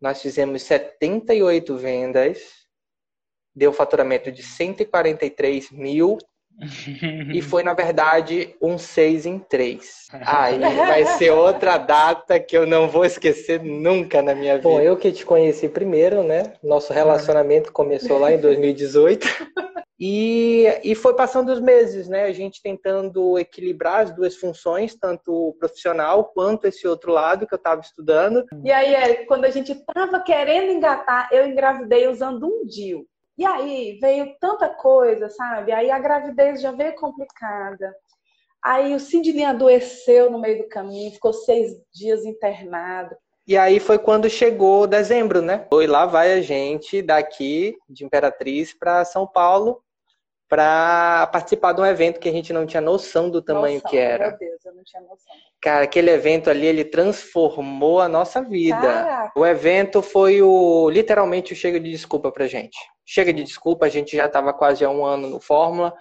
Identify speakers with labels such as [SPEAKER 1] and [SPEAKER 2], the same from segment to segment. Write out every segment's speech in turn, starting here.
[SPEAKER 1] nós fizemos 78 vendas, deu faturamento de 143 mil e foi, na verdade, um 6 em 3. Aí vai ser outra data que eu não vou esquecer nunca na minha vida.
[SPEAKER 2] Bom, eu que te conheci primeiro, né? Nosso relacionamento começou lá em 2018.
[SPEAKER 1] E, e foi passando os meses, né? A gente tentando equilibrar as duas funções, tanto o profissional quanto esse outro lado que eu estava estudando.
[SPEAKER 3] E aí, Eric, quando a gente estava querendo engatar, eu engravidei usando um DIU. E aí veio tanta coisa, sabe? Aí a gravidez já veio complicada. Aí o Sidney adoeceu no meio do caminho, ficou seis dias internado.
[SPEAKER 1] E aí foi quando chegou dezembro, né? E lá vai a gente daqui de Imperatriz para São Paulo para participar de um evento que a gente não tinha noção do tamanho
[SPEAKER 3] noção,
[SPEAKER 1] que era.
[SPEAKER 3] Meu Deus, eu não tinha noção.
[SPEAKER 1] Cara, aquele evento ali, ele transformou a nossa vida.
[SPEAKER 3] Caraca.
[SPEAKER 1] O evento foi o literalmente o chega de desculpa pra gente. Chega de desculpa, a gente já estava quase há um ano no Fórmula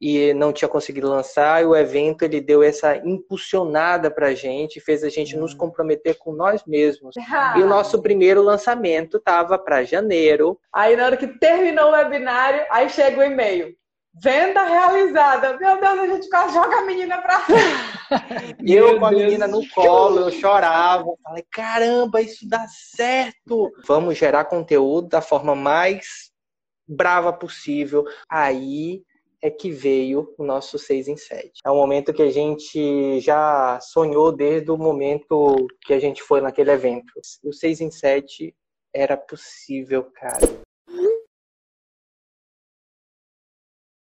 [SPEAKER 1] e não tinha conseguido lançar, e o evento ele deu essa impulsionada pra gente, fez a gente nos comprometer com nós mesmos.
[SPEAKER 3] Ah.
[SPEAKER 1] E o nosso primeiro lançamento estava para janeiro.
[SPEAKER 3] Aí na hora que terminou o webinário, aí chega o e-mail. Venda realizada. Meu Deus, a gente quase joga a menina pra
[SPEAKER 1] E eu com a menina no colo, eu chorava. Falei, caramba, isso dá certo. Vamos gerar conteúdo da forma mais brava possível. Aí é que veio o nosso 6 em 7. É um momento que a gente já sonhou desde o momento que a gente foi naquele evento. O 6 em 7 era possível, cara.